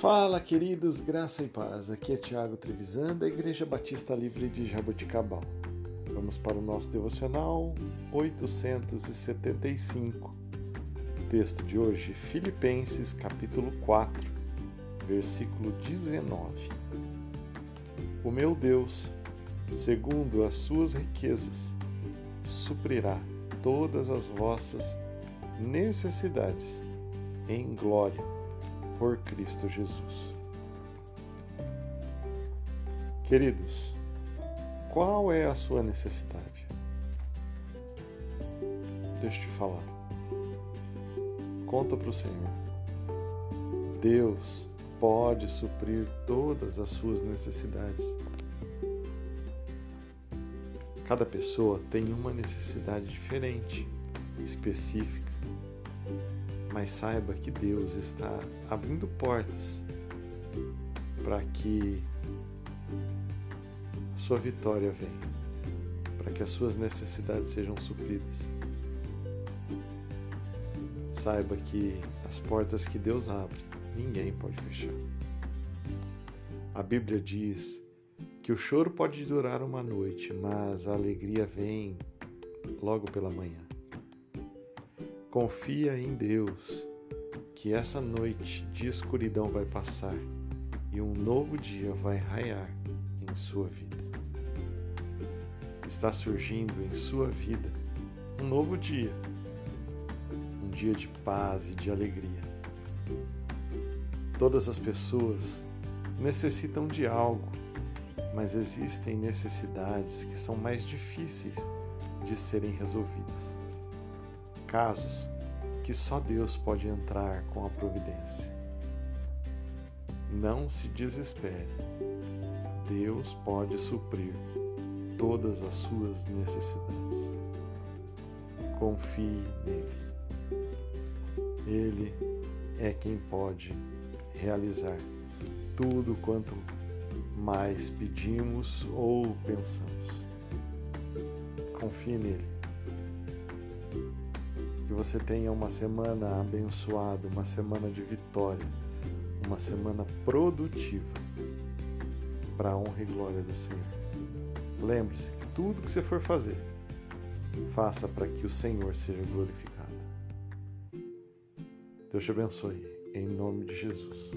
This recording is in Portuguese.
Fala, queridos, graça e paz. Aqui é Tiago Trevisan, da Igreja Batista Livre de Jaboticabal. Vamos para o nosso devocional 875. texto de hoje, Filipenses, capítulo 4, versículo 19. O meu Deus, segundo as suas riquezas, suprirá todas as vossas necessidades em glória por Cristo Jesus. Queridos, qual é a sua necessidade? Deixa eu te falar. Conta para o Senhor. Deus pode suprir todas as suas necessidades. Cada pessoa tem uma necessidade diferente, específica mas saiba que Deus está abrindo portas para que a sua vitória venha, para que as suas necessidades sejam supridas. Saiba que as portas que Deus abre, ninguém pode fechar. A Bíblia diz que o choro pode durar uma noite, mas a alegria vem logo pela manhã. Confia em Deus, que essa noite de escuridão vai passar e um novo dia vai raiar em sua vida. Está surgindo em sua vida um novo dia, um dia de paz e de alegria. Todas as pessoas necessitam de algo, mas existem necessidades que são mais difíceis de serem resolvidas casos que só Deus pode entrar com a providência. Não se desespere. Deus pode suprir todas as suas necessidades. Confie nele. Ele é quem pode realizar tudo quanto mais pedimos ou pensamos. Confie nele você tenha uma semana abençoada, uma semana de vitória, uma semana produtiva para a honra e glória do Senhor. Lembre-se que tudo que você for fazer, faça para que o Senhor seja glorificado. Deus te abençoe, em nome de Jesus.